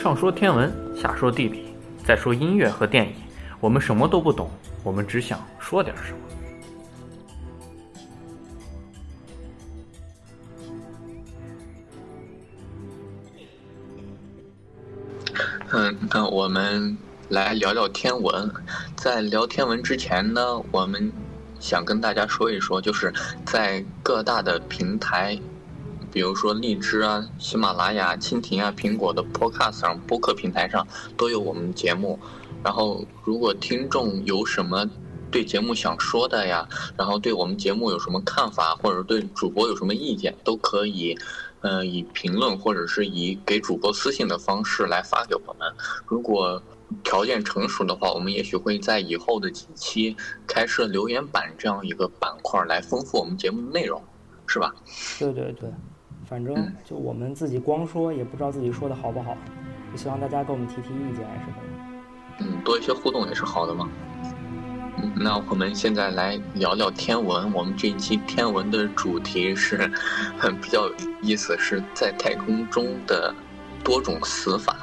上说天文，下说地理，再说音乐和电影，我们什么都不懂，我们只想说点什么。嗯，那我们来聊聊天文。在聊天文之前呢，我们想跟大家说一说，就是在各大的平台，比如说荔枝啊、喜马拉雅、蜻蜓啊、苹果的 Podcast 上播客平台上都有我们节目。然后，如果听众有什么对节目想说的呀，然后对我们节目有什么看法，或者对主播有什么意见，都可以。呃，以评论或者是以给主播私信的方式来发给我们。如果条件成熟的话，我们也许会在以后的几期开设留言板这样一个板块，来丰富我们节目的内容，是吧？对对对，反正就我们自己光说也不知道自己说的好不好，就希望大家给我们提提意见什么的。嗯，多一些互动也是好的嘛。那我们现在来聊聊天文。我们这一期天文的主题是，很比较有意思，是在太空中的多种死法。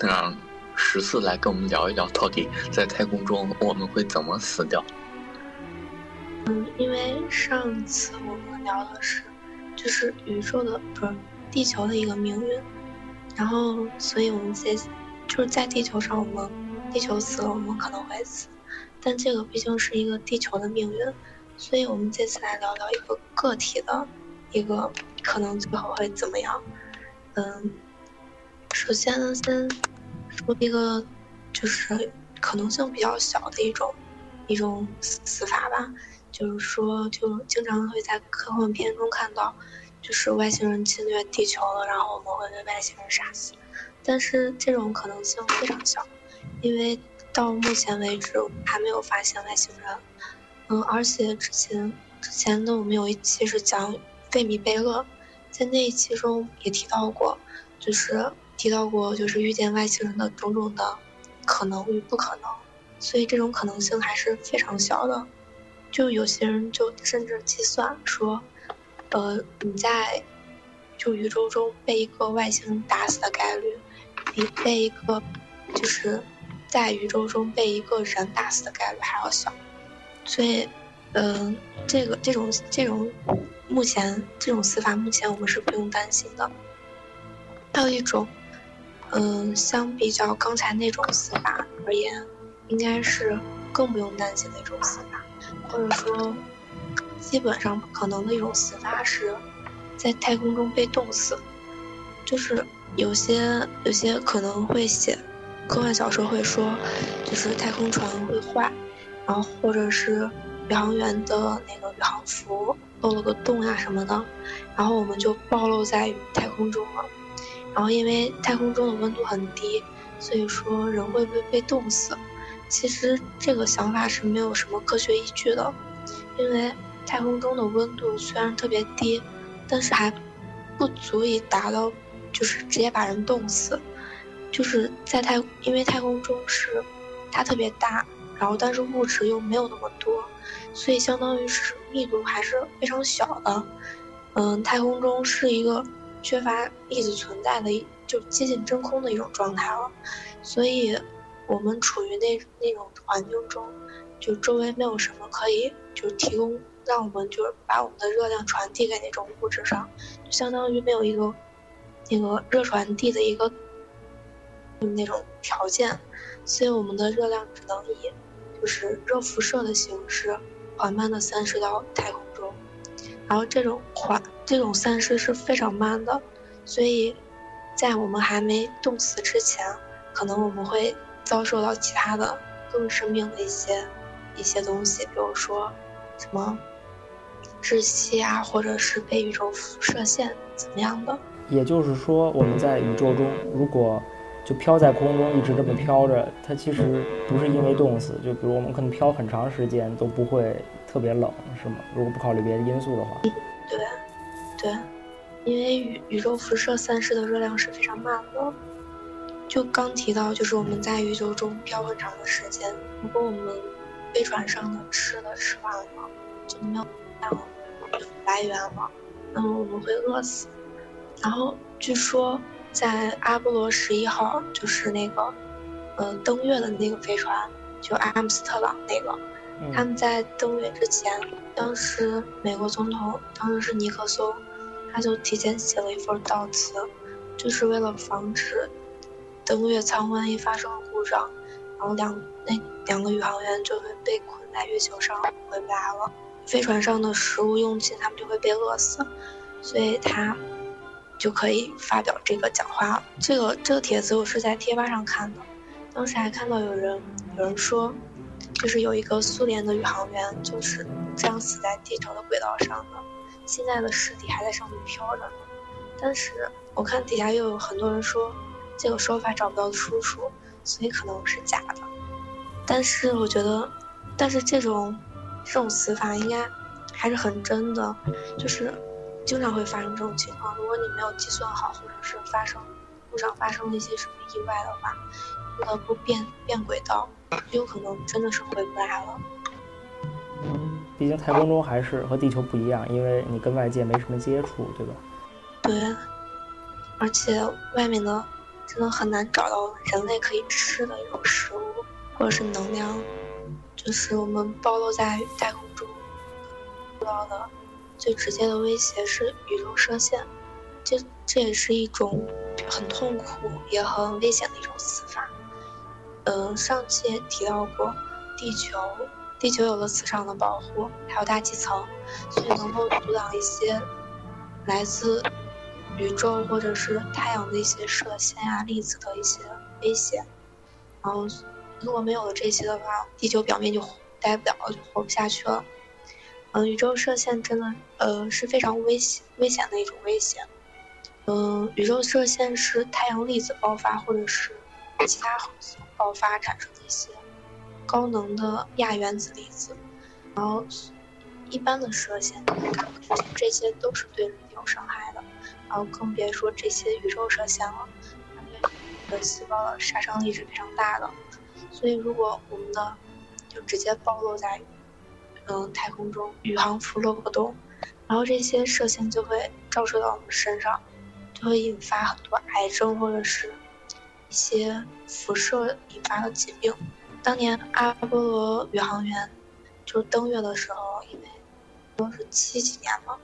让十四来跟我们聊一聊，到底在太空中我们会怎么死掉？嗯，因为上次我们聊的是，就是宇宙的不是地球的一个命运，然后所以我们接就是在地球上，我们地球死了，我们可能会死。但这个毕竟是一个地球的命运，所以我们这次来聊聊一个个体的一个可能最后会怎么样。嗯，首先呢，先说一个就是可能性比较小的一种一种死死法吧，就是说，就经常会在科幻片中看到，就是外星人侵略地球了，然后我们会被外星人杀死。但是这种可能性非常小，因为。到目前为止还没有发现外星人，嗯，而且之前之前呢，我们有一期是讲费米贝勒，在那一期中也提到过，就是提到过就是遇见外星人的种种的可能与不可能，所以这种可能性还是非常小的。就有些人就甚至计算说，呃，你在就宇宙中被一个外星人打死的概率，比被一个就是。在宇宙中被一个人打死的概率还要小，所以，嗯，这个这种这种，目前这种死法目前我们是不用担心的。还有一种，嗯，相比较刚才那种死法而言，应该是更不用担心的一种死法，或者说，基本上不可能的一种死法是，在太空中被冻死，就是有些有些可能会写。科幻小说会说，就是太空船会坏，然后或者是宇航员的那个宇航服漏了个洞呀什么的，然后我们就暴露在太空中了。然后因为太空中的温度很低，所以说人会不会被冻死？其实这个想法是没有什么科学依据的，因为太空中的温度虽然特别低，但是还不足以达到就是直接把人冻死。就是在太，因为太空中是它特别大，然后但是物质又没有那么多，所以相当于是密度还是非常小的。嗯，太空中是一个缺乏粒子存在的，就接近真空的一种状态了。所以，我们处于那那种环境中，就周围没有什么可以就提供让我们就是把我们的热量传递给那种物质上，就相当于没有一个那个热传递的一个。那种条件，所以我们的热量只能以就是热辐射的形式缓慢的散失到太空中，然后这种缓这种散失是非常慢的，所以在我们还没冻死之前，可能我们会遭受到其他的更生命的一些一些东西，比如说什么窒息啊，或者是被宇宙辐射线怎么样的。也就是说，我们在宇宙中如果就飘在空中，一直这么飘着，它其实不是因为冻死。就比如我们可能飘很长时间都不会特别冷，是吗？如果不考虑别的因素的话。对，对，因为宇宇宙辐射散失的热量是非常慢的。就刚提到，就是我们在宇宙中漂很长的时间，如果我们飞船上的吃的吃完了，就没有来源了，那么我们会饿死。然后据说。在阿波罗十一号，就是那个，呃，登月的那个飞船，就阿姆斯特朗那个，他们在登月之前，当时美国总统当时是尼克松，他就提前写了一份悼词，就是为了防止登月舱万一发生了故障，然后两那两个宇航员就会被困在月球上回不来了，飞船上的食物用尽，他们就会被饿死，所以他。就可以发表这个讲话。这个这个帖子我是在贴吧上看的，当时还看到有人有人说，就是有一个苏联的宇航员就是这样死在地球的轨道上的，现在的尸体还在上面飘着呢。但是我看底下又有很多人说这个说法找不到出处，所以可能是假的。但是我觉得，但是这种这种死法应该还是很真的，就是。经常会发生这种情况，如果你没有计算好，或者是发生路上发生了一些什么意外的话，不得不变变轨道，有可能真的是回不来了。嗯，毕竟太空中还是和地球不一样，因为你跟外界没什么接触，对吧？对，而且外面的真的很难找到人类可以吃的一种食物或者是能量，就是我们暴露在太空中遇到的。最直接的威胁是宇宙射线，这这也是一种很痛苦也很危险的一种死法。嗯，上期也提到过，地球地球有了磁场的保护，还有大气层，所以能够阻挡一些来自宇宙或者是太阳的一些射线呀、粒子的一些威胁。然后，如果没有了这些的话，地球表面就待不了，就活不下去了。嗯，宇宙射线真的，呃，是非常危险、危险的一种危险。嗯，宇宙射线是太阳粒子爆发或者是其他恒星爆发产生的一些高能的亚原子粒子。然后，一般的射线，这些都是对人有伤害的。然后更别说这些宇宙射线了，它对细胞的杀伤力是非常大的。所以，如果我们的就直接暴露在。嗯，太空中宇航服漏洞，然后这些射线就会照射到我们身上，就会引发很多癌症或者是一些辐射引发的疾病。当年阿波罗宇航员就登月的时候，因为都是七几年嘛，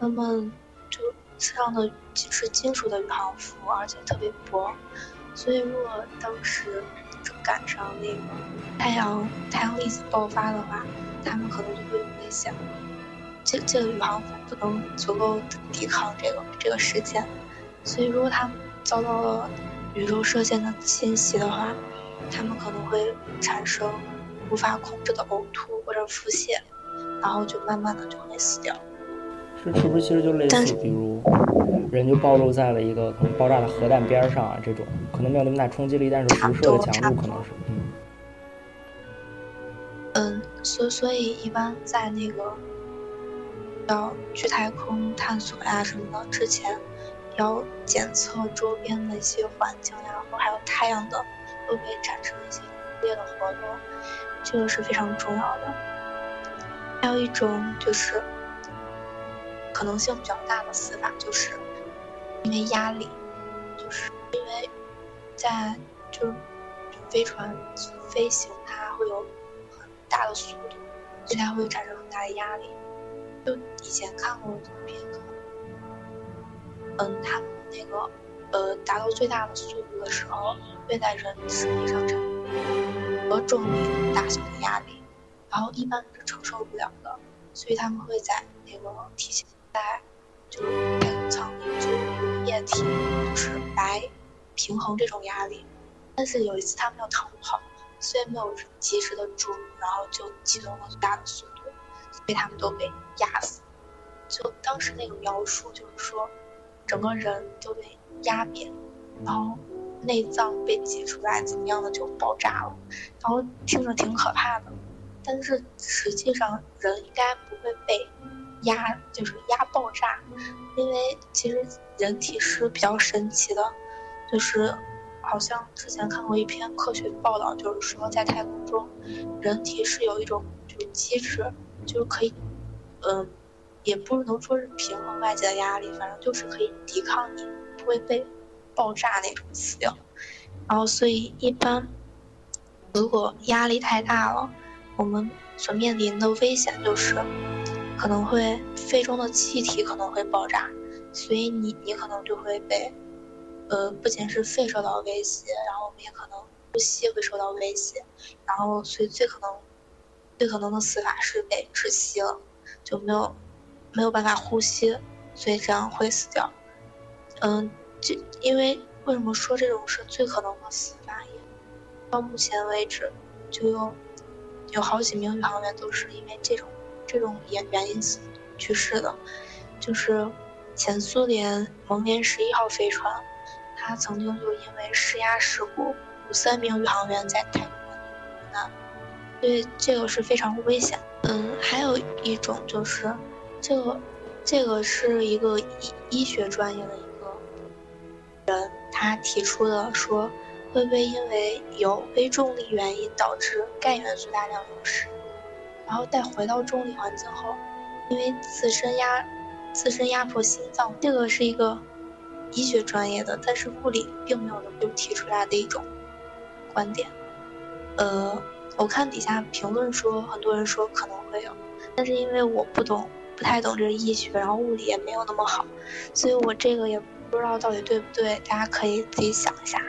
他们就身上的是金属的宇航服，而且特别薄，所以如果当时正赶上那个太阳太阳粒子爆发的话。他们可能就会有危险，这这个宇航服不能足够抵抗这个这个事件，所以如果他们遭到了宇宙射线的侵袭的话，他们可能会产生无法控制的呕吐或者腹泻，然后就慢慢的就会死掉。是是不是其实就类似，比如人就暴露在了一个可能爆炸的核弹边上啊，这种可能没有那么大冲击力，但是辐射的强度可能是嗯。嗯，所所以一般在那个要去太空探索呀什么的之前，要检测周边的一些环境呀，然后还有太阳的会不会产生一些剧烈的活动，这个是非常重要的。还有一种就是可能性比较大的死法，就是因为压力，就是因为在就是飞船飞行它会有很。大的速度，所以它会产生很大的压力。就以前看过的片，嗯，他们那个呃达到最大的速度的时候，会在人身体上产生和重力大小的压力，然后一般是承受不了的，所以他们会在那个提前在就是太空舱里做一个液体，就是来平衡这种压力。但是有一次他们要逃跑。虽然没有及时的注入，然后就启动了最大的速度，所以他们都被压死。就当时那个描述就是说，整个人都被压扁，然后内脏被挤出来，怎么样的就爆炸了。然后听着挺可怕的，但是实际上人应该不会被压，就是压爆炸，因为其实人体是比较神奇的，就是。好像之前看过一篇科学报道，就是说在太空中，人体是有一种就是机制，就是可以，嗯，也不能说是平衡外界的压力，反正就是可以抵抗你不会被爆炸那种死掉。然后所以一般如果压力太大了，我们所面临的危险就是可能会肺中的气体可能会爆炸，所以你你可能就会被呃不仅是肺受到威胁，然后我们也可能呼吸会受到威胁，然后所以最可能最可能的死法是被窒息了，就没有没有办法呼吸，所以这样会死掉。嗯，这因为为什么说这种是最可能的死法？也到目前为止，就有有好几名宇航员都是因为这种这种原原因死去世的。就是前苏联蒙联十一号飞船，它曾经就因为失压事故，有三名宇航员在太空遇难，所以这个是非常危险。嗯，还有一种就是这个这个是一个医医学专业的一个人，他提出的说，会不会因为有微重力原因导致钙元素大量流失，然后再回到重力环境后，因为自身压自身压迫心脏，这个是一个医学专业的，但是物理并没有能够提出来的一种观点。呃，我看底下评论说，很多人说可能会有，但是因为我不懂，不太懂这个医学，然后物理也没有那么好，所以我这个也不知道到底对不对，大家可以自己想一下。